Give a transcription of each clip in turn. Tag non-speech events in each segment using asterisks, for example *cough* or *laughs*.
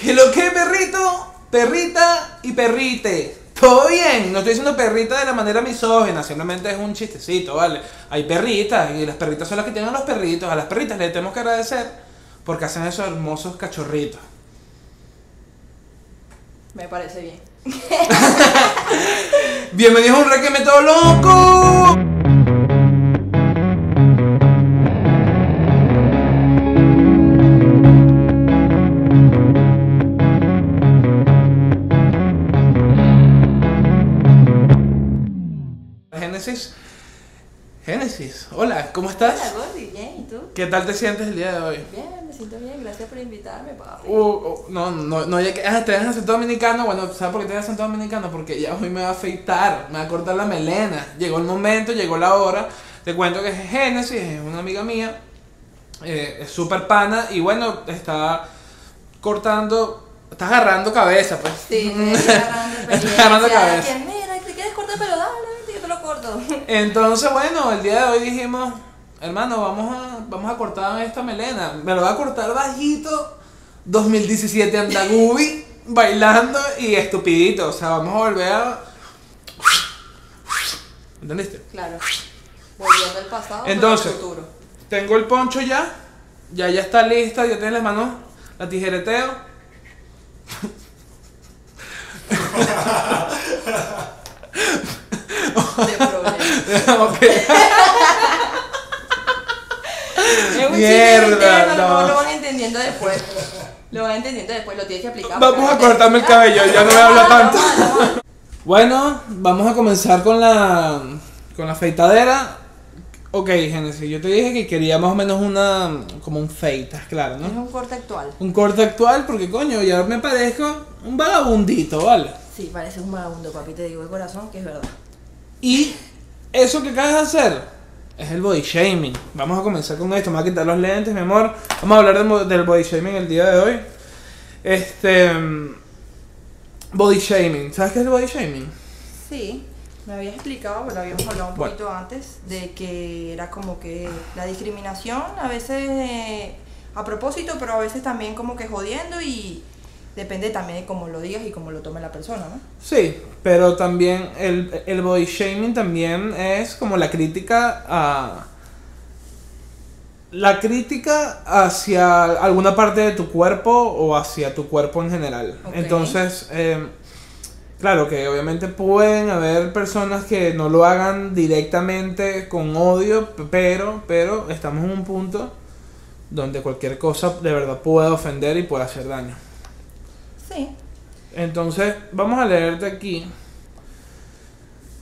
¿Qué lo que, perrito? Perrita y perrite. Todo bien, no estoy diciendo perrita de la manera misógina, simplemente es un chistecito, ¿vale? Hay perritas y las perritas son las que tienen los perritos. A las perritas les tenemos que agradecer porque hacen esos hermosos cachorritos. Me parece bien. *laughs* Bienvenidos a un Requiem todo loco. Génesis. Génesis, hola, ¿cómo estás? Hola, Gordy, bien, ¿y tú? ¿Qué tal te sientes el día de hoy? Bien, me siento bien, gracias por invitarme, papi. Uh, uh, no, no, no, ya que ah, te dejas acento dominicano, bueno, ¿sabes por qué te dejas acento dominicano? Porque ya hoy me va a afeitar, me va a cortar la melena. Llegó el momento, llegó la hora. Te cuento que es Génesis, es una amiga mía, eh, es súper pana y bueno, está cortando, está agarrando cabeza, pues. Sí, *laughs* estoy agarrando Está agarrando cabeza. Que mira, si quieres cortar pelo, dale, vente, yo te lo corto. Entonces, bueno, el día de hoy dijimos, hermano, vamos a, vamos a cortar esta melena. Me lo va a cortar bajito, 2017 Andagubi, bailando y estupidito. O sea, vamos a volver a... ¿Entendiste? Claro. Volviendo al pasado, Entonces. al futuro. Tengo el poncho ya, ya ya está lista, ya tiene las manos, la tijereteo. *laughs* De problema. Ok. Es un Mierda, chiste interno, no. lo, lo van entendiendo después. Lo van entendiendo después, lo tienes que aplicar. Vamos a cortarme el cabello, ya no voy a hablar tanto. Bueno, vamos a comenzar con la con la afeitadera. Ok, Génesis, yo te dije que quería más o menos una como un ¿estás claro, Es no? un corte actual. Un corte actual porque coño, ya me parezco un vagabundito, ¿vale? Sí, parece un vagabundo, papi, te digo de corazón que es verdad. Y eso que acabas de hacer es el body shaming. Vamos a comenzar con esto. Me voy a quitar los lentes, mi amor. Vamos a hablar del, body shaming el día de hoy. Este. mm, Body shaming. ¿Sabes qué es el body shaming? Sí, me habías explicado, pero habíamos hablado un Bueno. poquito antes, de que era como que la discriminación, a veces eh, a propósito, pero a veces también como que jodiendo y depende también de cómo lo digas y cómo lo tome la persona, ¿no? Sí, pero también el, el body shaming también es como la crítica a. La crítica hacia alguna parte de tu cuerpo o hacia tu cuerpo en general. Entonces, eh, claro que obviamente pueden haber personas que no lo hagan directamente con odio, pero, pero estamos en un punto donde cualquier cosa de verdad puede ofender y puede hacer daño. Sí, Entonces, vamos a leerte aquí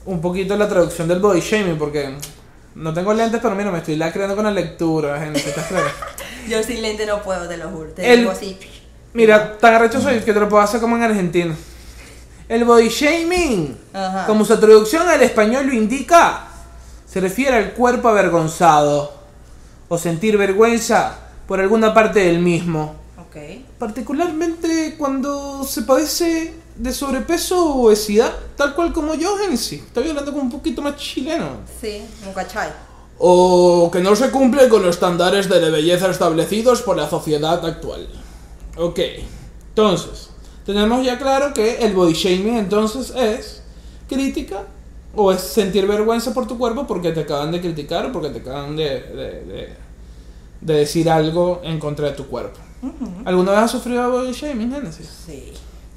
un poquito la traducción del body shaming, porque no tengo lentes, pero mira, me estoy lacreando con la lectura, gente, *laughs* ¿estás claro? yo sin lente no puedo, te lo juro, te El- digo así. Mira, tan arrecho soy que te lo puedo hacer como en Argentina. El body shaming, Ajá. como su traducción al español lo indica, se refiere al cuerpo avergonzado o sentir vergüenza por alguna parte del mismo. Ok. Particularmente cuando se padece de sobrepeso o obesidad, tal cual como yo, Genesis. Estoy hablando como un poquito más chileno. Sí, un cachai. O que no se cumple con los estándares de belleza establecidos por la sociedad actual. Ok, entonces, tenemos ya claro que el body shaming entonces es crítica o es sentir vergüenza por tu cuerpo porque te acaban de criticar o porque te acaban de, de- de- de decir algo en contra de tu cuerpo. ¿Alguna vez has sufrido body shaming, Genesis? Sí,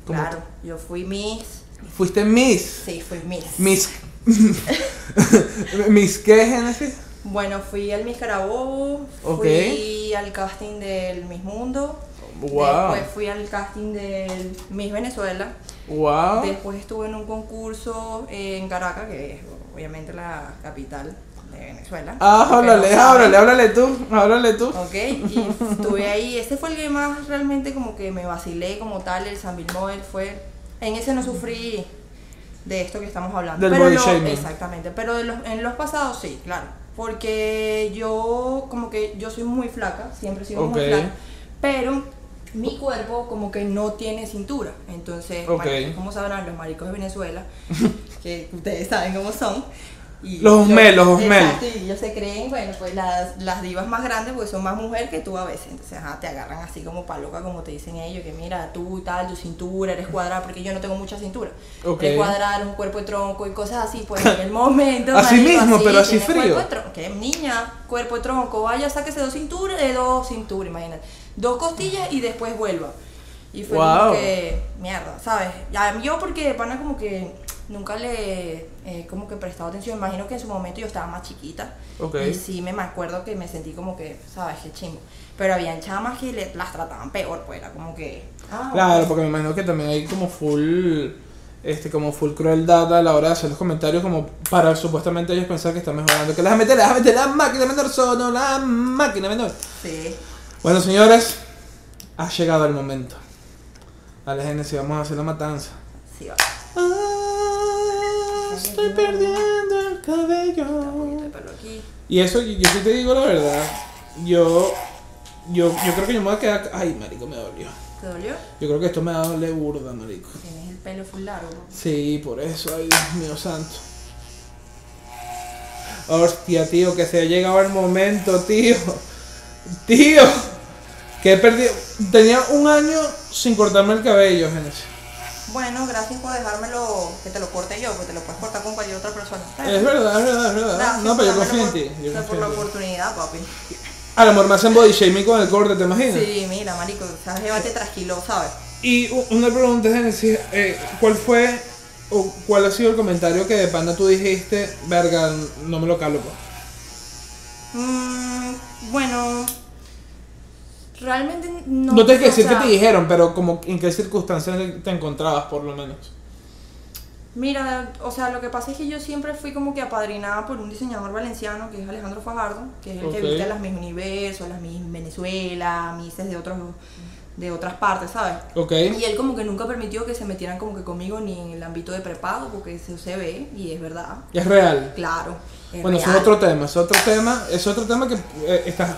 ¿Cómo claro, yo fui Miss, ¿Fuiste Miss? sí, fui Miss. Miss... *laughs* ¿Miss qué, Genesis? Bueno, fui al Miss Carabobo, Ok. fui al casting del Miss Mundo, Wow. después fui al casting del Miss Venezuela, Wow. después estuve en un concurso en Caracas, que es obviamente la capital de Venezuela. Ah, Porque no háblale, háblale, háblale tú, háblale tú. Ok, y estuve ahí, ese fue el que más realmente como que me vacilé como tal, el San Moel fue, en ese no sufrí de esto que estamos hablando. Del pero body shaming. Exactamente, pero de los- en los pasados sí, claro, porque yo como que yo soy muy flaca, siempre he sido muy flaca, pero mi cuerpo como que no tiene cintura, entonces, maricos, como sabrán los maricos de Venezuela, *laughs* que ustedes saben cómo son, Y Los Osmel, los Osmel. Exacto, y ellos se creen, bueno, pues las, las divas más grandes porque son más mujer que tú a veces. Entonces, ajá, te agarran así como pa' loca, como te dicen ellos, que mira, tú y tal, tu cintura, eres cuadrada, porque yo no tengo mucha cintura. Ok. Eres cuadrada, eres un cuerpo de tronco y cosas así, pues en el momento. *laughs* Así mismo, pero así frío. que niña, cuerpo de tronco, vaya, sáquese dos cinturas, de dos cinturas, imagínate. Dos costillas y después vuelva. Y fue Wow. como que, mierda, ¿sabes? Ya, yo porque pana como que nunca le eh, como que prestado atención. Imagino que en su momento yo estaba más chiquita. Ok. Y sí me acuerdo que me sentí como que, ¿sabes? Qué chingo. Pero habían chamas que le- las trataban peor, pues era como que... Ah, Claro, ok. porque me imagino que también hay como full, este, como full crueldad a la hora de hacer los comentarios, como para supuestamente ellos pensar que están mejorando. Que las meter, las meter, la máquina menor son, la máquina menor. Sí. Bueno, señores, ha llegado el momento. Dale, Genesis, vamos a hacer la matanza. Sí, va. Ah, estoy perdiendo el cabello. Y eso, yo, yo sí te digo la verdad. Yo, yo, yo creo que yo me voy a quedar. Ay, marico, me dolió. ¿Te dolió? Yo creo que esto me va a doler burda, marico. Tienes el pelo full largo. Sí, por eso, ay Dios mío santo. Hostia, tío, que se ha llegado el momento, tío. Tío, que he perdido. Tenía un año sin cortarme el cabello, Genesis. Bueno, gracias por dejármelo, que te lo corte yo, porque te lo puedes cortar con cualquier otra persona. Es verdad, es verdad, es verdad. Gracias No, pero yo confío en ti. Por- por la oportunidad, papi. Al amor me hacen body shaming con el corte, ¿te imaginas? Sí, mira, marico, sabes, llévate trasquilo, ¿sabes? Y una pregunta, Genesis, eh, ¿cuál fue o cuál ha sido el comentario que de panda tú dijiste, verga, no me lo calo, pues? Mm, bueno, realmente no. No, tienes que o decir sea, que te dijeron, pero como en qué circunstancias te encontrabas, por lo menos. Mira, o sea, lo que pasa es que yo siempre fui como que apadrinada por un diseñador valenciano, que es Alejandro Fajardo, que es el que viste las Miss Universo, las Miss Venezuela, Misses de otros de otras partes, ¿sabes? Ok. Y él como que nunca permitió que se metieran como que conmigo ni en el ámbito de prepago, porque eso se ve y es verdad. Es real. Claro. es Bueno, es otro tema, es otro tema, es otro tema que eh, está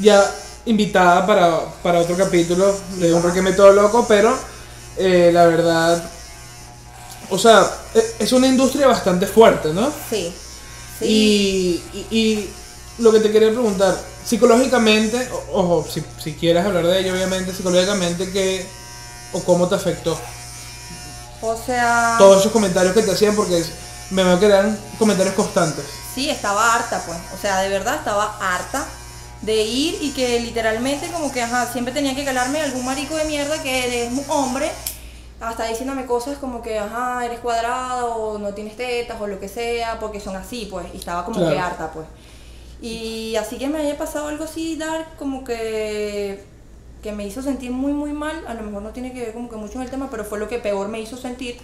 ya invitada para, para otro capítulo de un requeme todo loco, pero eh, la verdad, o sea, e- es una industria bastante fuerte, ¿no? Sí. Sí. Y, y- y lo que te quería preguntar, psicológicamente, ojo, si, si quieres hablar de ello, obviamente, psicológicamente, ¿qué o cómo te afectó O sea. todos esos comentarios que te hacían? Porque me veo que eran comentarios constantes. Sí, estaba harta, pues. O sea, de verdad estaba harta de ir y que literalmente como que, ajá, siempre tenía que calarme algún marico de mierda que es un hombre, hasta diciéndome cosas como que, ajá, eres cuadrado o no tienes tetas o lo que sea, porque son así, pues. Y estaba como Claro. que harta, pues. Y así que me haya pasado algo así, dar como que que me hizo sentir muy muy mal, a lo mejor no tiene que ver como que mucho en el tema, pero fue lo que peor me hizo sentir,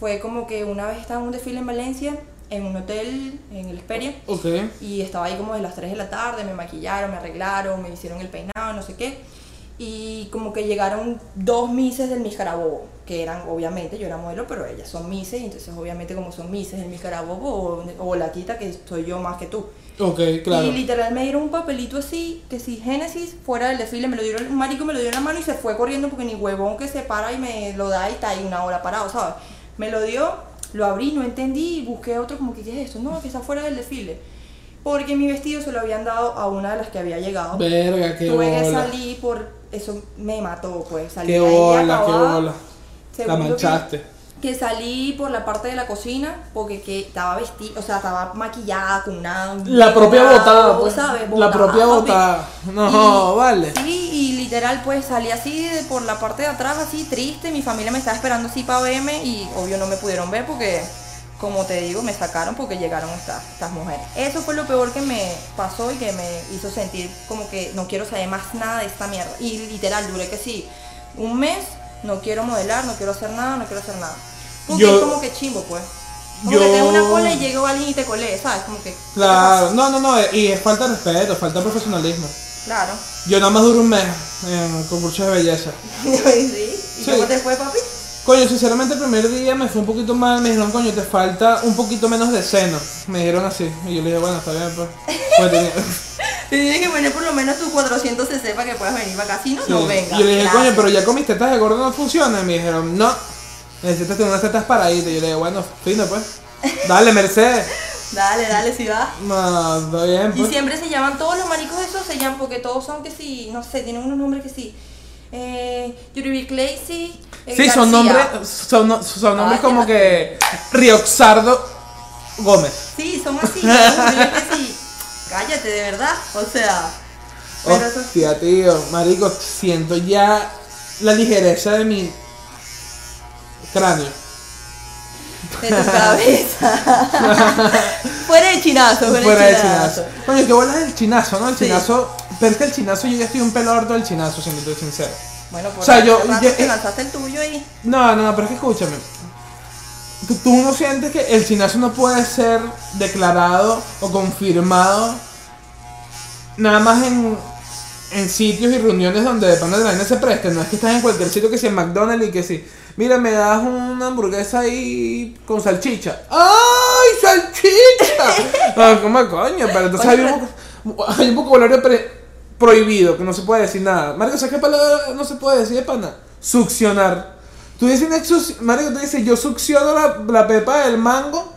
fue como que una vez estaba en un desfile en Valencia, en un hotel, en el Esperia, Ok. y estaba ahí como de las 3 de la tarde, me maquillaron, me arreglaron, me hicieron el peinado, no sé qué. Y como que llegaron dos mises del Miss Carabobo, que eran, obviamente, yo era modelo, pero ellas son mises, entonces obviamente como son mises del Miss Carabobo, o, o la quita que soy yo más que tú. Ok, claro. Y literal me dieron un papelito así, que si Génesis fuera del desfile, me lo dieron, un marico me lo dio en la mano y se fue corriendo porque ni huevón que se para y me lo da y está ahí una hora parado, ¿sabes? Me lo dio, lo abrí, no entendí y busqué otro como que, ¿qué es esto? No, que está fuera del desfile. Porque mi vestido se lo habían dado a una de las que había llegado. Verga, qué Tuve que bola. salir por, eso me mató, pues. Salí Qué ahí bola, qué acabada. bola. La Segundo que- manchaste. que salí por la parte de la cocina porque que estaba vestida, o sea, estaba maquillada con una... La propia botada, pues. ¿sabes? La Botada, propia papi. botada. No, vale. Sí, y literal pues salí así de- por la parte de atrás, así triste, mi familia me estaba esperando así para verme y obvio no me pudieron ver porque, como te digo, me sacaron porque llegaron estas, estas mujeres. Eso fue lo peor que me pasó y que me hizo sentir como que no quiero saber más nada de esta mierda. Y literal, duré que sí, un mes, no quiero modelar, no quiero hacer nada, no quiero hacer nada. Porque Yo- es como que chimbo pues. Como yo- que tengo una cola y llegó alguien y te colé, ¿sabes? Como que... ¿qué te Claro, no, no, no, y es falta de respeto, falta de profesionalismo. Claro. Yo nada más duré un mes en concursos de belleza. *laughs* sí. ¿Y Sí. cómo te fue, papi? Coño, sinceramente el primer día me fue un poquito mal, me dijeron, coño, te falta un poquito menos de seno. Me dijeron así. Y yo le dije, bueno, está bien, pues. Pues tenía- *laughs* Te tienes que poner por lo menos tus 400 cc para que puedas venir para acá. Si no, no Sí. venga. Y yo le dije, coño, pero ya con mis tetas de gordo no funciona. Y me dijeron, no, necesitas tener unas tetas paraditas. Y yo le dije, bueno, fino pues. *laughs* Dale, Mercedes. Dale, dale, si va. No, está bien, Y pues. siempre se llaman, todos los maricos esos se llaman porque todos son que sí, no sé, tienen unos nombres que sí. Eh, Yuri Clacy. eh, Sí, son nombres, son, son nombres como que Rioxardo Gómez. Sí, son así. que sí. *laughs* Cállate, de verdad. O sea. Hostia, tío, marico, siento ya la ligereza de mi cráneo. De tu cabeza. *laughs* fuera de chinazo, fuera, Fuera de chinazo. chinazo. Coño, que bolas el chinazo, ¿no? El Sí. chinazo. Pero es que el chinazo, yo ya estoy un pelo harto del chinazo, siendo estoy sincero. Bueno, por O sea, yo- te lanzaste el tuyo ahí. No, no, no, pero es que escúchame. Tú, tú no sientes que el chinazo no puede ser declarado o confirmado nada más en, en sitios y reuniones donde de pana de la vaina se preste. No es que estás en cualquier sitio que sea en McDonald's y que sí. Mira, me das una hamburguesa ahí con salchicha. ¡Ay, salchicha! *laughs* Ah, ¿Cómo coño? Pero entonces hay un, hay un vocabulario pre- prohibido que no se puede decir nada. Marico, ¿sabes qué palabra no se puede decir de pana? Succionar. Tú dices, Marico, tú dices, yo succiono la, la pepa del mango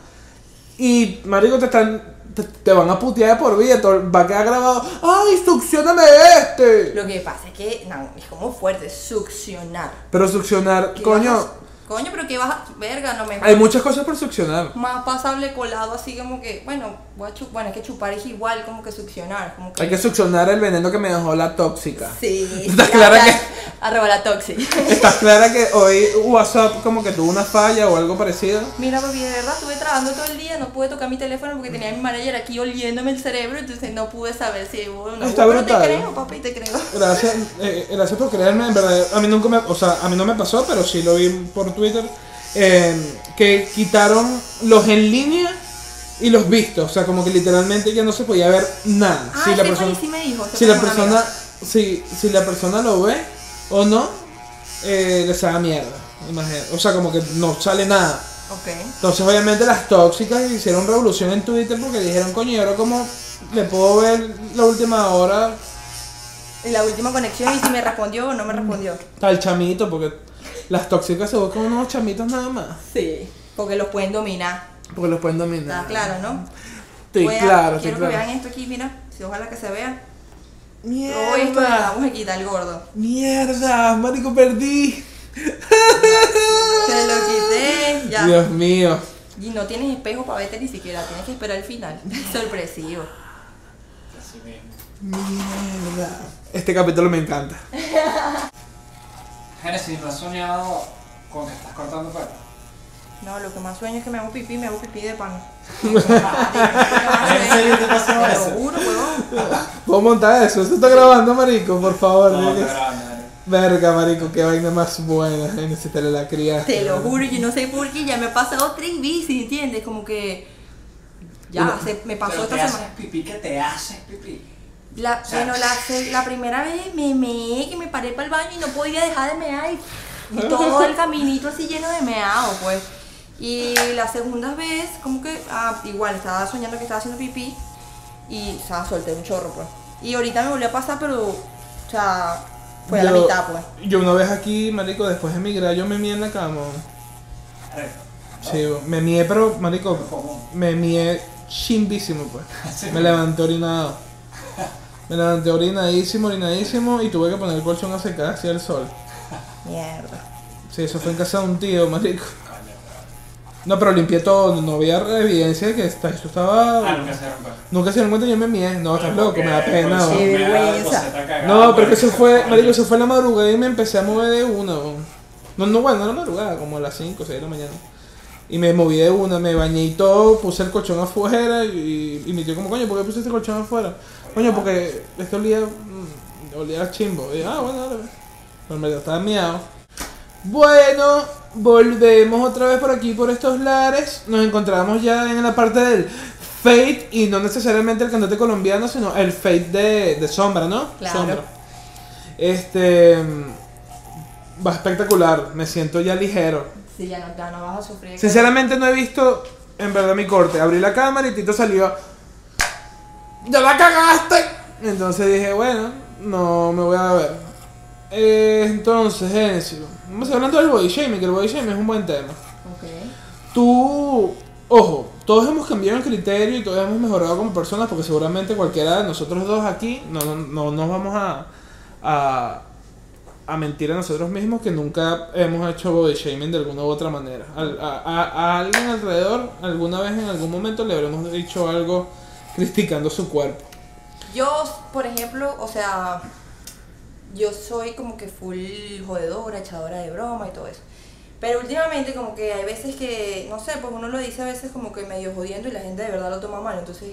y, Marico, te están. Te, te van a putear de por vida, va a quedar grabado. ¡Ay, succioname este! Lo que pasa es que, no, es como fuerte, succionar. Pero succionar, ¿Qué coño, Coño, pero que vas a. Verga, no me. hay muchas cosas por succionar. Más pasable colado, así como que. Bueno, voy a chu- bueno, es que chupar es igual como que succionar. Como que, Hay que succionar el veneno que me dejó la tóxica. Sí. *laughs* ¿Estás sí, clara que- Arroba la toxic. ¿Estás clara que *laughs* hoy WhatsApp como que tuvo una falla o algo parecido? Mira, papi, de verdad estuve trabajando todo el día, no pude tocar mi teléfono porque tenía a mi manager aquí oliéndome el cerebro, entonces no pude saber si una. Está pero brutal. te creo, papi, te creo. Gracias, eh, gracias por creerme, en verdad. A mí nunca me, o sea, a mí no me pasó, pero sí lo vi por Twitter. eh, que quitaron los en línea y los vistos. O sea, como que literalmente ya no se podía ver nada. Ah, si la Stephanie persona, sí me dijo. si la persona, si, si la persona lo ve o no, eh, les haga mierda. Imagínate. O sea, como que no sale nada. Ok. Entonces, obviamente, las tóxicas hicieron revolución en Twitter porque dijeron, coño, ¿y ahora cómo le puedo ver la última hora Y la última conexión y si me respondió o no me respondió. al chamito? Porque las tóxicas se buscan unos chamitos nada más. Sí. Porque los pueden dominar. Porque los pueden dominar. Está claro, ¿no? Voy a- claro, estoy Quiero que vean esto aquí, mira. Si ojalá que se vea. Hoy esto Mierda. vamos a quitar el gordo. Mierda, marico, perdí. *laughs* Se lo quité. Ya. Dios mío. Y no tienes espejo para verte ni siquiera. Tienes que esperar el final. *laughs* Sorpresivo. Así mismo. Mierda. Este capítulo me encanta. *laughs* Génesis, ¿no has soñado con que estás cortando pelo? No, lo que más sueño es que me hago pipí, me hago pipí de pan. *laughs* ¿En serio te pasó Te eso? lo juro, huevón. ¿Puedo montar eso? ¿Esto está grabando, marico? Por favor. No, te grabando. Verga, marico, qué vaina más buena. Necesitaré la cría. Te lo juro, yo no sé por qué, ya me ha pasado tres veces, ¿entiendes? Como que. Ya, se, me pasó Pero esta te haces semana. pipí, que te haces pipí. La, O sea, bueno, la, se- la primera vez me meé, que me paré para el baño y no podía dejar de mear. Y, y *laughs* todo el caminito así lleno de meado, pues. Y la segunda vez, como que, ah, igual, estaba soñando que estaba haciendo pipí y, o sea, solté un chorro, pues. Y ahorita me volvió a pasar, pero, o sea, fue a la mitad, pues. Yo una vez aquí, marico, después de emigrar, yo me mié en la cama. Sí, me mié, pero, marico, me mié chimbísimo, pues. *laughs* Me levanté orinado. Me levanté orinadísimo, orinadísimo y tuve que poner el colchón a secar hacia el sol. *laughs* Mierda. Sí, eso fue en casa de un tío, marico. No, pero limpié todo, no había evidencia de que esta- esto estaba... Ah, nunca se rompe. Nunca se dieron cuenta yo me mié. No, estás loco, me da pena. Me da vergüenza. No, pero que eso fue, marico, eso fue en la madrugada y me empecé a mover de una. No, no, bueno, no era madrugada, como a las 5 o 6 de la mañana. Y me moví de una, me bañé y todo, puse el colchón afuera y, y mi tío como, coño, ¿por qué pusiste el colchón afuera? Coño, porque esto olía, mm, olía a chimbo. Y ah, bueno, dale. pues. Pero verdad estaba miado. Bueno, volvemos otra vez por aquí, por estos lares. Nos encontramos ya en la parte del Fate y no necesariamente el cantante colombiano, sino el Fate de, de Sombra, ¿no? Claro. Sombra. Este. mm, Va espectacular, me siento ya ligero. Sí, ya no, ya no vas a sufrir. Sinceramente no he visto en verdad mi corte. Abrí la cámara y Tito salió. ¡Ya la cagaste! Entonces dije, bueno, no me voy a ver. Eh, entonces, Genesis, vamos hablando del body shaming, que el body shaming es un buen tema. Ok. Tú, ojo, todos hemos cambiado el criterio y todos hemos mejorado como personas porque seguramente cualquiera de nosotros dos aquí no, no, no nos vamos a, a, a mentir a nosotros mismos que nunca hemos hecho body shaming de alguna u otra manera. A, a- a alguien alrededor, alguna vez en algún momento le habremos dicho algo criticando su cuerpo. Yo, por ejemplo, o sea, yo soy como que full jodedora, echadora de broma y todo eso. Pero últimamente como que hay veces que, no sé, pues uno lo dice a veces como que medio jodiendo y la gente de verdad lo toma mal. Entonces,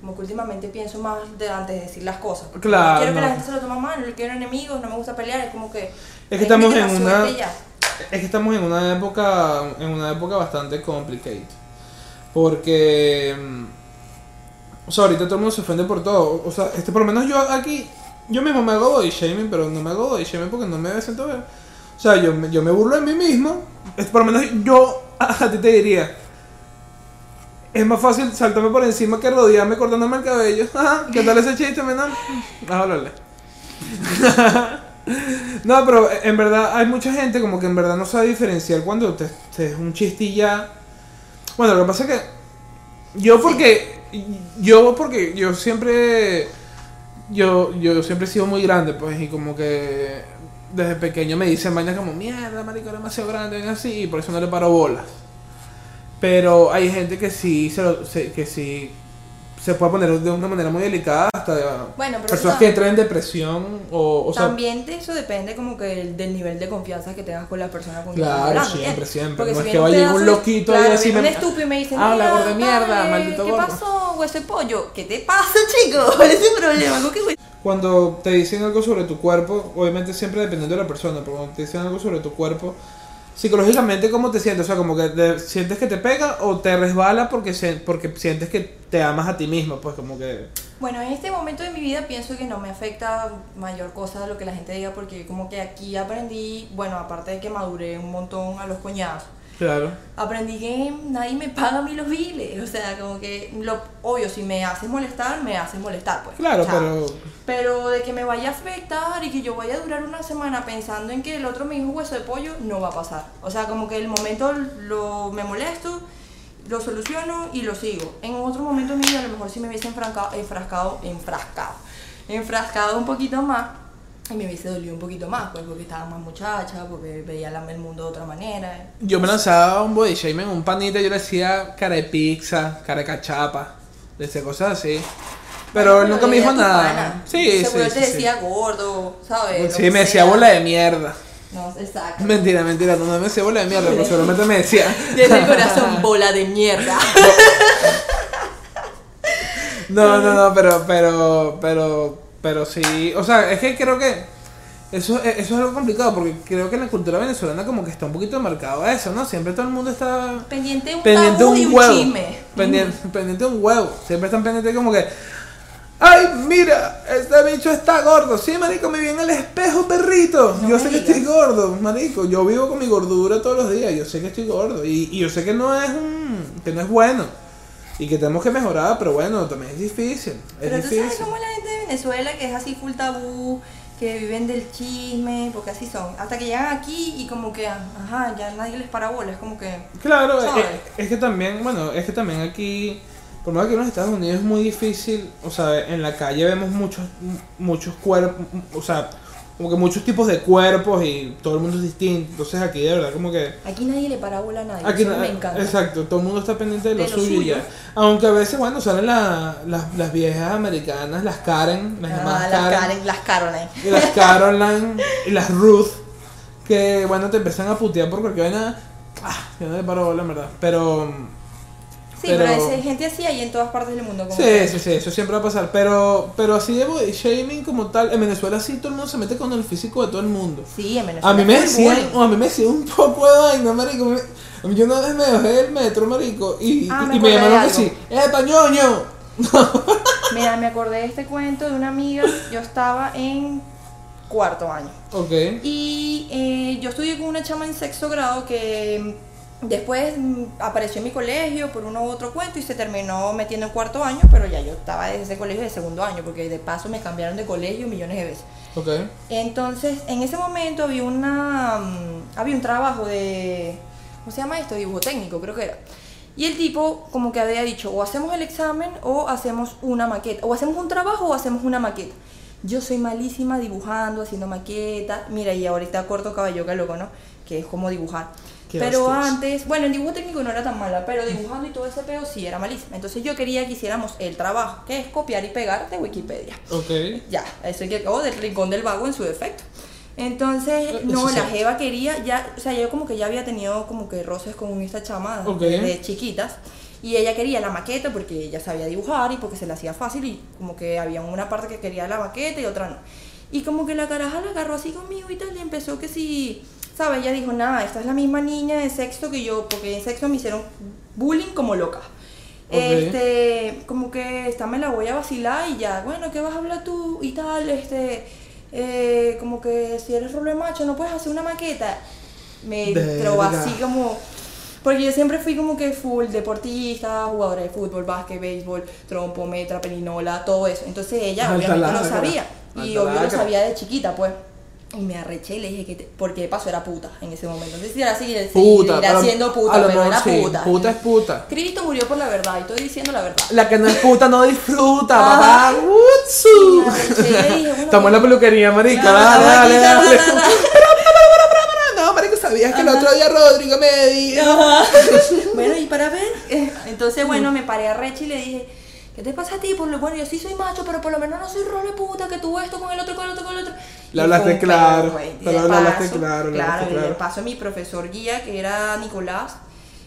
como que últimamente pienso más de antes de decir las cosas. Claro, quiero que no. la gente se lo tome mal, no quiero enemigos, no me gusta pelear, es como que... Es que estamos gente en una es que estamos en una época en una época bastante complicated. Porque mm, o sea, ahorita todo el mundo se ofende por todo. O sea, este por lo menos yo aquí yo mismo me hago body shaming, pero no me hago body shaming porque no me siento bien. O sea, yo, me- yo me burlo de mí mismo. Es por lo menos yo *laughs* a ti te diría. Es más fácil saltarme por encima que rodearme cortándome el cabello. *laughs* ¿Qué tal ese chiste, menor? Hablarle. *laughs* No, pero en verdad hay mucha gente como que en verdad no sabe diferenciar cuando te, te es un chiste y ya. Bueno, lo que pasa es que yo porque yo porque yo siempre yo yo siempre he sido muy grande, pues y como que desde pequeño me dicen vainas como mierda, marico, eres demasiado grande, y así, y por eso no le paro bolas. Pero hay gente que sí se lo- se- que sí se puede poner de una manera muy delicada hasta Bueno, pero personas que entran en depresión o, o sea, También de eso depende como que del, del nivel de confianza que tengas con la persona con Claro, hablando, siempre, ¿entiendes? siempre. Porque No si es que va a llegar un loquito y claro, así viene me- estúpido y me dice, Habla, "Mira, gordo de mierda, maldito ¿qué gordo". pasó, hueso de pollo? ¿Qué te pasa, chico? *laughs* ¿Cuál es tu problema? ¿Con qué Cuando te dicen algo sobre tu cuerpo, obviamente siempre dependiendo de la persona, pero cuando te dicen algo sobre tu cuerpo, psicológicamente, ¿cómo te sientes? O sea, como que te- sientes que te pega o te resbala porque, se- porque sientes que te amas a ti mismo, pues como que... Bueno, en este momento de mi vida pienso que no me afecta mayor cosa de lo que la gente diga porque como que aquí aprendí, bueno, aparte de que maduré un montón a los coñazos, Claro. aprendí que nadie me paga a mí los biles, o sea, como que lo obvio, si me haces molestar, me haces molestar, pues. Claro, O sea, pero... Pero de que me vaya a afectar y que yo vaya a durar una semana pensando en que el otro me dijo hueso de pollo, no va a pasar. O sea, como que el momento lo, me molesto, lo soluciono y lo sigo. En otro momento de mi vida a lo mejor sí me hubiese enfrancado, enfrascado, enfrascado, enfrascado un poquito más y me hubiese dolido un poquito más, pues porque estaba más muchacha, porque veía el mundo de otra manera. Yo me lanzaba un body shaming, un panita, yo le decía cara de pizza, cara de cachapa, le decía cosas así. Pero él nunca me dijo nada. pana. Sí, Seguro sí, él te sí, sí. decía gordo, ¿sabes? Sí, me decía bola de mierda. No, exacto. Mentira, mentira, no me decía bola de mierda, pero seguramente me decía. *laughs* Desde el corazón, bola de mierda. *laughs* No, no, no, pero, pero, pero, pero sí, o sea, es que creo que eso, eso es algo complicado porque creo que en la cultura venezolana como que está un poquito marcado a eso, ¿no? Siempre todo el mundo está Pendiente de un pendiente y un huevo, chisme. pendiente, pendiente de un huevo, siempre están pendientes como que, ay, mira, este bicho está gordo, sí, marico, me vi en el espejo, perrito, No yo sé que estoy gordo, marico, yo vivo con mi gordura todos los días, yo sé que estoy gordo. Y, y yo sé que no es un, que no es bueno. Y que tenemos que mejorar, pero bueno, también es difícil. Es Pero tú difícil. sabes cómo la gente de Venezuela, que es así full tabú, que viven del chisme, porque así son. Hasta que llegan aquí y como que, ajá, ya nadie les para bola, es como que... Claro, es, es que también, bueno, es que también aquí, por menos aquí en los Estados Unidos es muy difícil, o sea, en la calle vemos muchos, muchos cuerpos, o sea, como que muchos tipos de cuerpos y todo el mundo es distinto, entonces aquí de verdad como que... Aquí nadie le para bola a nadie, Aquí, eso na- me encanta. Exacto, todo el mundo está pendiente de lo, De suyo, suyo. ya. Aunque a veces, bueno, salen la- las, las viejas americanas, las Karen, las Ah, llamadas las Karen, Karen, las Caroline. y las Caroline y las Ruth, que bueno, te empiezan a putear por cualquier vaina. Ah, yo no le paro bola, en verdad. Pero. Sí, pero, pero- hay gente así hay en todas partes del mundo. Como Sí, que- sí, sí, eso siempre va a pasar. Pero, pero así de body shaming como tal, en Venezuela sí todo el mundo se mete con el físico de todo el mundo. Sí, en Venezuela. A mí me decían, a mí me decían un poco de vaina, marico. yo una vez me bajé del metro, marico, y, Ah, y- me llamaron que algo. sí, ¡eh, pañoño! *laughs* Mira, me acordé de este cuento de una amiga, yo estaba en cuarto año. Ok. Y eh, yo estudié con una chama en sexto grado que después mm, apareció en mi colegio por uno u otro cuento y se terminó metiendo en cuarto año, pero ya yo estaba desde ese colegio de segundo año, porque de paso me cambiaron de colegio millones de veces. Ok. Entonces, en ese momento había una mm, había un trabajo de ¿cómo se llama esto? dibujo técnico, creo que era. Y el tipo como que había dicho, o hacemos el examen o hacemos una maqueta, o hacemos un trabajo o hacemos una maqueta. Yo soy malísima dibujando, haciendo maquetas. Mira, y ahorita corto caballo que loco, ¿no? Que es como dibujar. Pero hostias. antes, bueno, el dibujo técnico no era tan mala, pero dibujando y todo ese peo sí era malísima. Entonces yo quería que hiciéramos el trabajo, que es copiar y pegar de Wikipedia. Ok. Ya, eso que acabo del rincón del vago en su defecto. Entonces, Eh, no, la. Jeva quería, ya, o sea, yo como que ya había tenido como que roces con esta chama Ok. de chiquitas. Y ella quería la maqueta porque ella sabía dibujar y porque se le hacía fácil y como que había una parte que quería la maqueta y otra no. Y como que la caraja la agarró así conmigo y tal y empezó que si, ¿sabes? Ella dijo, nada, esta es la misma niña de sexto que yo, porque en sexto me hicieron bullying como loca. Este, como que esta me la voy a vacilar y ya, bueno, ¿qué vas a hablar tú y tal? Este, eh, como que si eres rolo de macho no puedes hacer una maqueta. Me entró así como... Porque yo siempre fui como que full deportista, jugadora de fútbol, básquet, béisbol, trompo, metra, perinola, todo eso. Entonces ella Alta obviamente lacra. sabía. Y obvio lo sabía de chiquita, pues. Y me arreché y le dije que te- porque de paso era puta en ese momento. Entonces si era seguir, Puta. pero siendo puta, pero mejor era sí, puta. Puta es puta. Cristo murió por la verdad y estoy diciendo la verdad. La que no es puta no disfruta, Ah. papá. Utsu. Bueno, Estamos en la peluquería, marica. Dale, dale, dale. ta, ta, ta, No, marica, ¿sabías que el otro día Rodrigo me dijo? *laughs* Bueno, y para ver, eh, entonces bueno, me paré a Rechi y le dije, ¿qué te pasa a ti? Por lo bueno, yo sí soy macho, pero por lo menos no soy role puta, que tú esto con el otro, con el otro, con el otro. Le Y hablaste claro, le hablaste claro, le Claro, y de paso mi profesor guía, que era Nicolás,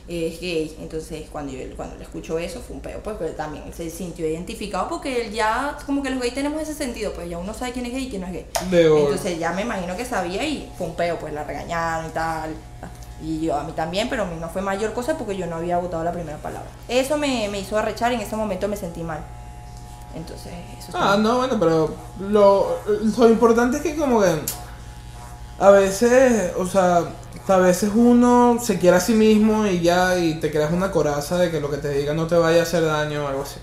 es gay. Entonces cuando, yo, cuando le escuchó eso fue un peo, pues pero también él se sintió identificado porque él ya, como que los gays tenemos ese sentido, pues ya uno sabe quién es gay y quién no es gay. Entonces ya me imagino que sabía y fue un peo, pues la regañaron y tal. Y yo a mí también, pero a mí no fue mayor cosa porque yo no había votado la primera palabra. Eso me, me hizo arrechar y en ese momento me sentí mal. Entonces, eso Ah, no, bueno, pero lo, lo importante es que como que a veces, o sea, a veces uno se quiere a sí mismo y ya y te creas una coraza de que lo que te diga no te vaya a hacer daño o algo así.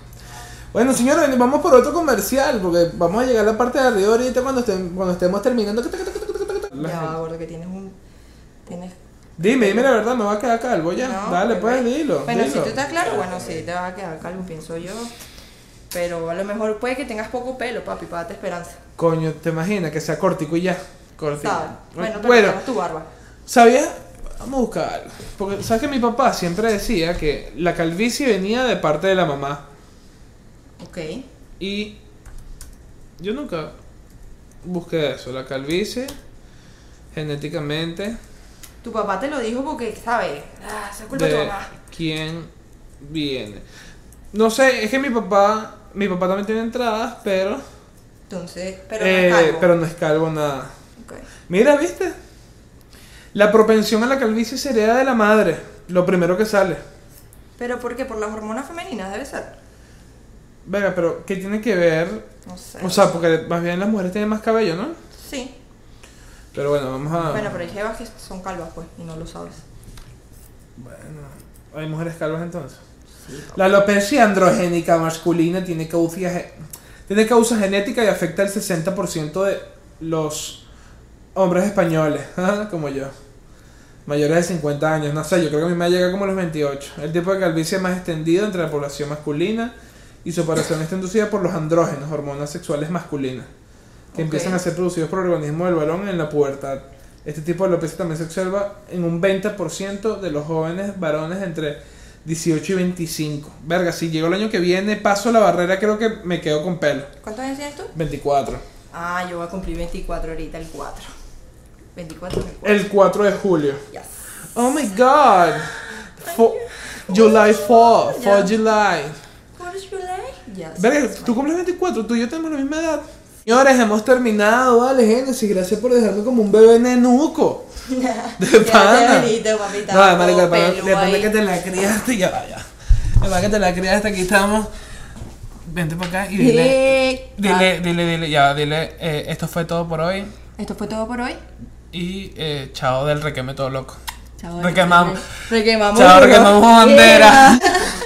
Bueno, señores, vamos por otro comercial porque vamos a llegar a la parte de arriba ahorita cuando, estem- cuando estemos terminando. Ya va, gordo, que tienes un... Tienes... Dime, dime la verdad, me va a quedar calvo ya. No, Dale, pues, dilo. Bueno, dilo. si tú estás claro, bueno, sí, te vas a quedar calvo, pienso yo. Pero a lo mejor puede que tengas poco pelo, papi, para darte esperanza. Coño, ¿te imaginas que sea cortico y ya? Cortico. ¿Sabes? Bueno, pero bueno tu barba. ¿sabías? Vamos a buscar algo. Porque, ¿sabes que mi papá siempre decía que la calvicie venía de parte de la mamá? Ok. Y yo nunca busqué eso. La calvicie, genéticamente, Tu papá te lo dijo porque, ¿sabes? Ah, es culpa de tu mamá. quién viene. No sé, es que mi papá, mi papá también tiene entradas, pero, Entonces, pero eh, no es calvo. pero no es calvo nada. Mira, ¿viste? La propensión a la calvicie se hereda de la madre, lo primero que sale. ¿Pero por qué? ¿Por las hormonas femeninas debe ser? Venga, pero ¿qué tiene que ver? No sé. O sea, porque más bien las mujeres tienen más cabello, ¿no? sí. Pero bueno, vamos a... Bueno, pero hay jevas que son calvas, pues, y no lo sabes. Bueno, hay mujeres calvas entonces. Sí. La alopecia androgénica masculina tiene tiene causa genética y afecta el 60% de los hombres españoles, *laughs* como yo. Mayores de 50 años, no sé, yo creo que a mí me llega como a los 28. El tipo de calvicie más extendido entre la población masculina y su aparición está inducida por los andrógenos, hormonas sexuales masculinas, que empiezan a ser producidos por el organismo del varón en la pubertad. Este tipo de alopecia también se observa en un 20% de los jóvenes varones entre 18 y 25. Verga, si llego el año que viene, paso la barrera, creo que me quedo con pelo. ¿Cuántos años tienes tú? 24. Ah, yo voy a cumplir 24 ahorita, el 4. 24 el 4. El 4 de julio. Yes. Oh my god. Fo- July 4, 4 Ya. July. ¿Cuál es July? Yes. Verga, tú cumples 24, tú y yo tenemos la misma edad. Señores, hemos terminado, vale, Génesis. Gracias por dejarme como un bebé nenuco. *laughs* De pana. veniste, papita. No, de marica, después de que te la criaste, ya vaya. Después de que te la criaste, aquí estamos. Vente para acá y dile. Dile, dile, dile, ya, dile. eh, esto fue todo por hoy. Esto fue todo por hoy. Y eh, chao del requeme todo loco. Chao. Requemamos. Requemamos. Chao, requemamos bandera. Yeah. *laughs*